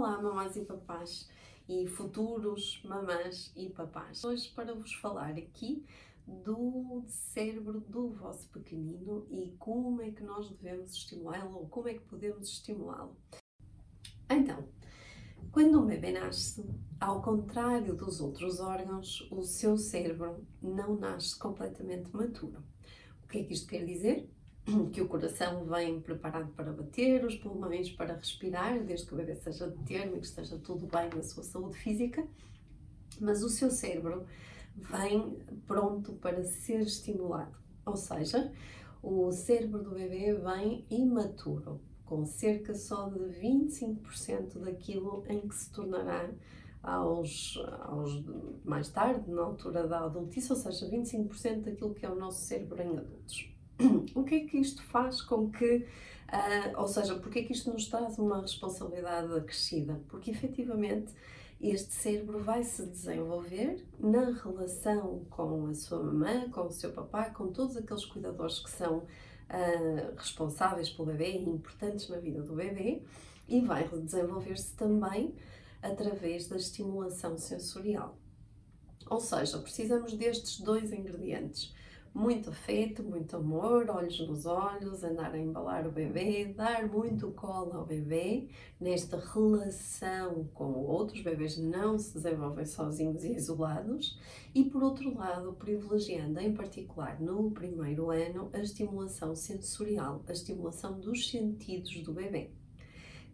Olá, mamães e papás e futuros mamãs e papás. Hoje para vos falar aqui do cérebro do vosso pequenino e como é que nós devemos estimulá-lo ou como é que podemos estimulá-lo. Então, quando um bebê nasce, ao contrário dos outros órgãos, o seu cérebro não nasce completamente maturo. O que é que isto quer dizer? que o coração vem preparado para bater, os pulmões para respirar, desde que o bebê seja de termo e que esteja tudo bem na sua saúde física, mas o seu cérebro vem pronto para ser estimulado. Ou seja, o cérebro do bebê vem imaturo, com cerca só de 25% daquilo em que se tornará aos, aos mais tarde, na altura da adultice, ou seja, 25% daquilo que é o nosso cérebro em adultos. o que é que isto faz com que, uh, ou seja, porque é que isto nos traz uma responsabilidade acrescida? Porque efetivamente este cérebro vai se desenvolver na relação com a sua mamã, com o seu papai, com todos aqueles cuidadores que são uh, responsáveis pelo bebê e importantes na vida do bebê, e vai desenvolver-se também através da estimulação sensorial. Ou seja, precisamos destes dois ingredientes muito afeto, muito amor, olhos nos olhos, andar a embalar o bebê, dar muito colo ao bebê. Nesta relação com outros, bebês não se desenvolvem sozinhos e isolados. E por outro lado, privilegiando em particular no primeiro ano a estimulação sensorial, a estimulação dos sentidos do bebê.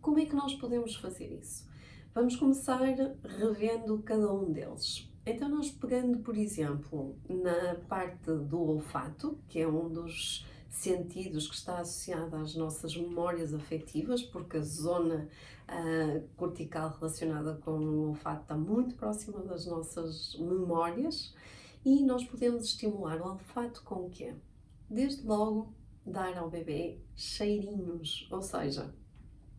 Como é que nós podemos fazer isso? Vamos começar revendo cada um deles. Então, nós pegando, por exemplo, na parte do olfato, que é um dos sentidos que está associado às nossas memórias afetivas, porque a zona uh, cortical relacionada com o olfato está muito próxima das nossas memórias e nós podemos estimular o olfato com o quê? Desde logo, dar ao bebê cheirinhos, ou seja,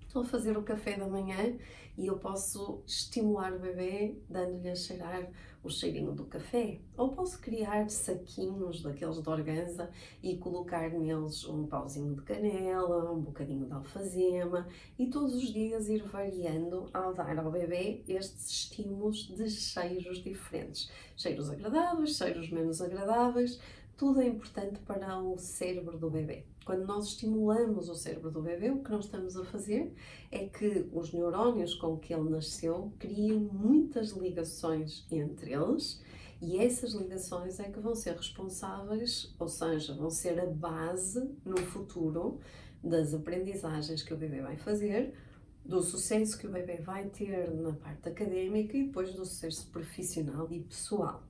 estou a fazer o café da manhã e eu posso estimular o bebê dando-lhe a cheirar o cheirinho do café. Ou posso criar saquinhos daqueles de organza e colocar neles um pauzinho de canela, um bocadinho de alfazema e todos os dias ir variando ao dar ao bebê estes estímulos de cheiros diferentes. Cheiros agradáveis, cheiros menos agradáveis, tudo é importante para o cérebro do bebê. Quando nós estimulamos o cérebro do bebê, o que nós estamos a fazer é que os neurónios com que ele nasceu criam muitas ligações entre eles e essas ligações é que vão ser responsáveis, ou seja, vão ser a base no futuro das aprendizagens que o bebê vai fazer, do sucesso que o bebê vai ter na parte académica e depois do sucesso profissional e pessoal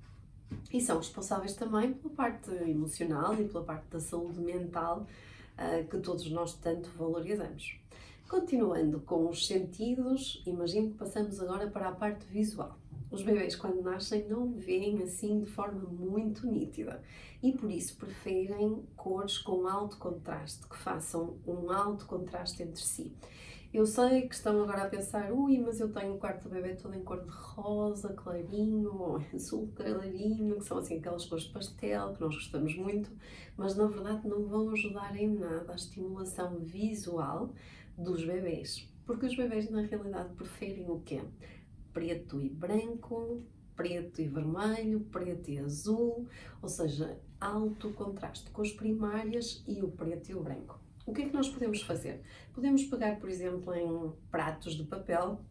e são responsáveis também pela parte emocional e pela parte da saúde mental uh, que todos nós tanto valorizamos. Continuando com os sentidos, imagino que passamos agora para a parte visual. Os bebês, quando nascem, não veem assim de forma muito nítida e por isso preferem cores com alto contraste, que façam um alto contraste entre si. Eu sei que estão agora a pensar, ui, mas eu tenho o quarto do bebê todo em cor de rosa, clarinho, azul clarinho, que são assim aquelas cores pastel que nós gostamos muito, mas na verdade não vão ajudar em nada a estimulação visual dos bebês. Porque os bebês na realidade preferem o quê? Preto e branco, preto e vermelho, preto e azul, ou seja, alto contraste com as primárias e o preto e o branco. O que é que nós podemos fazer? Podemos pegar, por exemplo, em pratos de papel,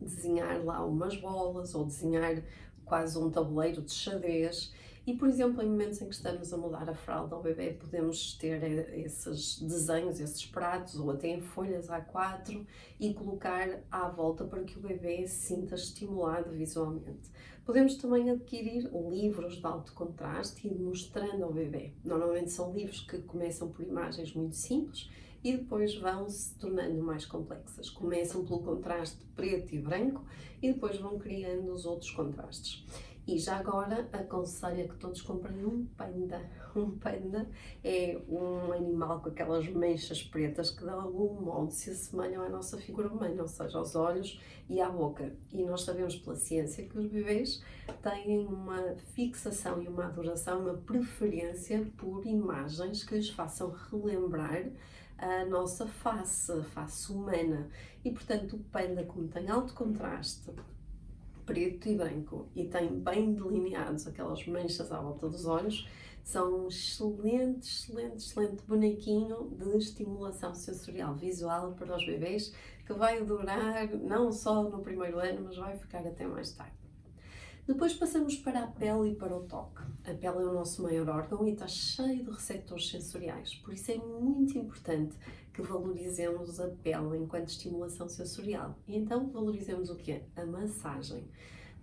desenhar lá umas bolas ou desenhar quase um tabuleiro de xadrez e, por exemplo, em momentos em que estamos a mudar a fralda ao bebê, podemos ter esses desenhos, esses pratos ou até em folhas A4 e colocar à volta para que o bebê se sinta estimulado visualmente. Podemos também adquirir livros de alto contraste e ir mostrando ao bebê. Normalmente são livros que começam por imagens muito simples e depois vão se tornando mais complexas. Começam pelo contraste preto e branco e depois vão criando os outros contrastes. E já agora aconselho que todos comprem um panda. Um panda é um animal com aquelas manchas pretas que de algum modo se assemelham à nossa figura humana, ou seja, aos olhos e à boca. E nós sabemos pela ciência que os bebês têm uma fixação e uma adoração, uma preferência por imagens que lhes façam relembrar a nossa face, a face humana. E portanto, o panda, como tem alto contraste, preto e branco, e tem bem delineados aquelas manchas à volta dos olhos, são um excelente, excelente, excelente bonequinho de estimulação sensorial visual para os bebês que vai durar não só no primeiro ano, mas vai ficar até mais tarde. Depois passamos para a pele e para o toque. A pele é o nosso maior órgão e está cheio de receptores sensoriais, por isso é muito importante que valorizemos a pele enquanto estimulação sensorial. E então valorizemos o que A massagem.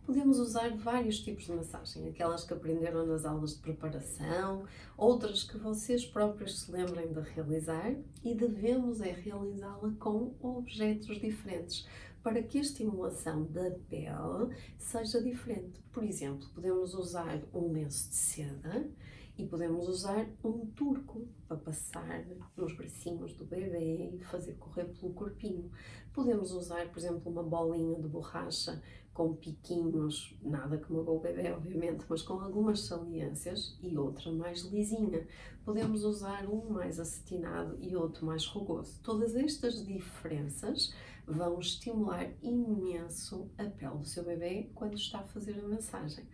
Podemos usar vários tipos de massagem, aquelas que aprenderam nas aulas de preparação, outras que vocês próprios se lembrem de realizar e devemos é realizá-la com objetos diferentes para que a estimulação da pele seja diferente. Por exemplo, podemos usar um lenço de seda e podemos usar um turco para passar nos bracinhos do bebê e fazer correr pelo corpinho. Podemos usar, por exemplo, uma bolinha de borracha com piquinhos, nada que magoe o bebê, obviamente, mas com algumas saliências e outra mais lisinha. Podemos usar um mais acetinado e outro mais rugoso. Todas estas diferenças vão estimular imenso a pele do seu bebê quando está a fazer a massagem.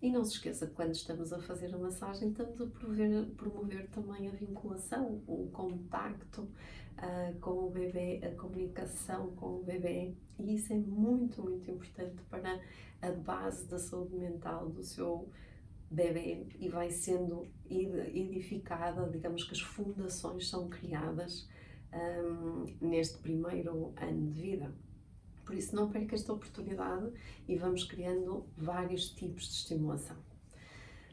E não se esqueça que quando estamos a fazer a massagem, estamos a promover, promover também a vinculação, o contacto uh, com o bebê, a comunicação com o bebê. E isso é muito, muito importante para a base da saúde mental do seu bebê e vai sendo edificada, digamos que as fundações são criadas um, neste primeiro ano de vida. Por isso, não perca esta oportunidade e vamos criando vários tipos de estimulação.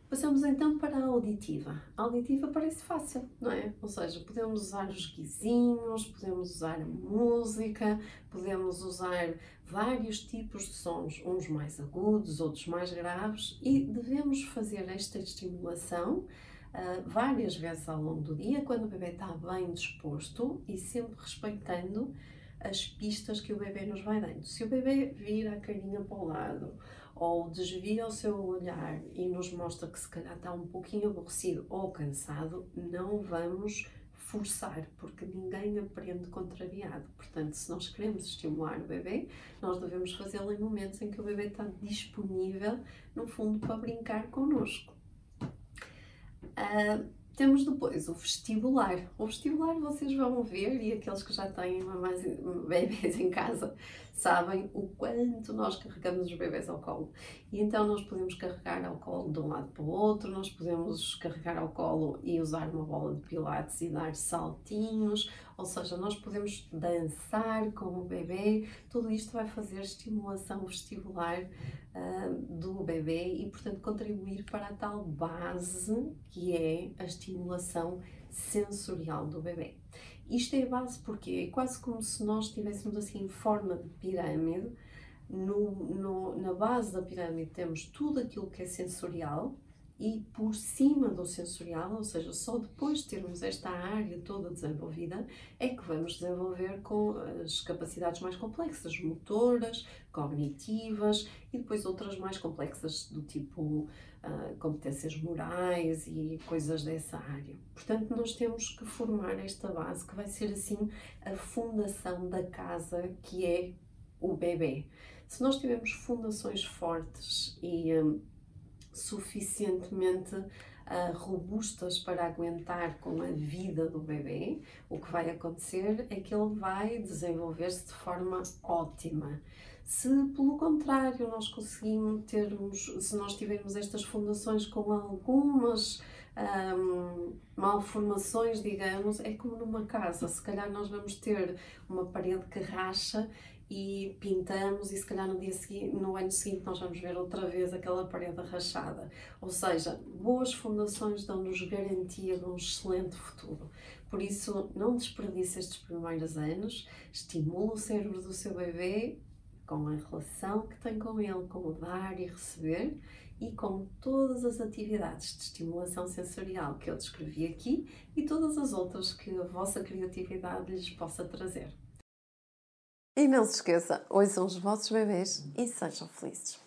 Passamos então para a auditiva. A auditiva parece fácil, não é? Ou seja, podemos usar os guizinhos, podemos usar a música, podemos usar vários tipos de sons, uns mais agudos, outros mais graves, e devemos fazer esta estimulação uh, várias vezes ao longo do dia, quando o bebê está bem disposto e sempre respeitando as pistas que o bebê nos vai dando. Se o bebê vira a carinha para o lado ou desvia o seu olhar e nos mostra que se calhar está um pouquinho aborrecido ou cansado, não vamos forçar, porque ninguém aprende contrariado. Portanto, se nós queremos estimular o bebê, nós devemos fazê-lo em momentos em que o bebê está disponível, no fundo, para brincar connosco. Uh, temos depois o vestibular. O vestibular vocês vão ver, e aqueles que já têm mamães, bebês em casa sabem o quanto nós carregamos os bebês ao colo. E então nós podemos carregar ao colo de um lado para o outro, nós podemos carregar ao colo e usar uma bola de pilates e dar saltinhos, ou seja, nós podemos dançar com o bebê. Tudo isto vai fazer estimulação vestibular uh, do bebê e, portanto, contribuir para a tal base que é a estimulação sensorial do bebê. Isto é a base porque é quase como se nós estivéssemos assim em forma de pirâmide. No, no, na base da pirâmide temos tudo aquilo que é sensorial, e por cima do sensorial, ou seja, só depois de termos esta área toda desenvolvida, é que vamos desenvolver com as capacidades mais complexas, motoras, cognitivas e depois outras mais complexas do tipo uh, competências morais e coisas dessa área. Portanto, nós temos que formar esta base que vai ser assim a fundação da casa que é o bebê. Se nós tivermos fundações fortes e um, suficientemente uh, robustas para aguentar com a vida do bebê, o que vai acontecer é que ele vai desenvolver-se de forma ótima. Se pelo contrário nós conseguimos termos, se nós tivermos estas fundações com algumas um, malformações, digamos, é como numa casa. Se calhar nós vamos ter uma parede que racha e pintamos e se calhar no dia seguinte, no ano seguinte nós vamos ver outra vez aquela parede rachada. Ou seja, boas fundações dão-nos garantia de um excelente futuro. Por isso, não desperdice estes primeiros anos, estimule o cérebro do seu bebê com a relação que tem com ele, com o dar e receber e com todas as atividades de estimulação sensorial que eu descrevi aqui e todas as outras que a vossa criatividade lhes possa trazer. E não se esqueça, ouçam os vossos bebês e sejam felizes.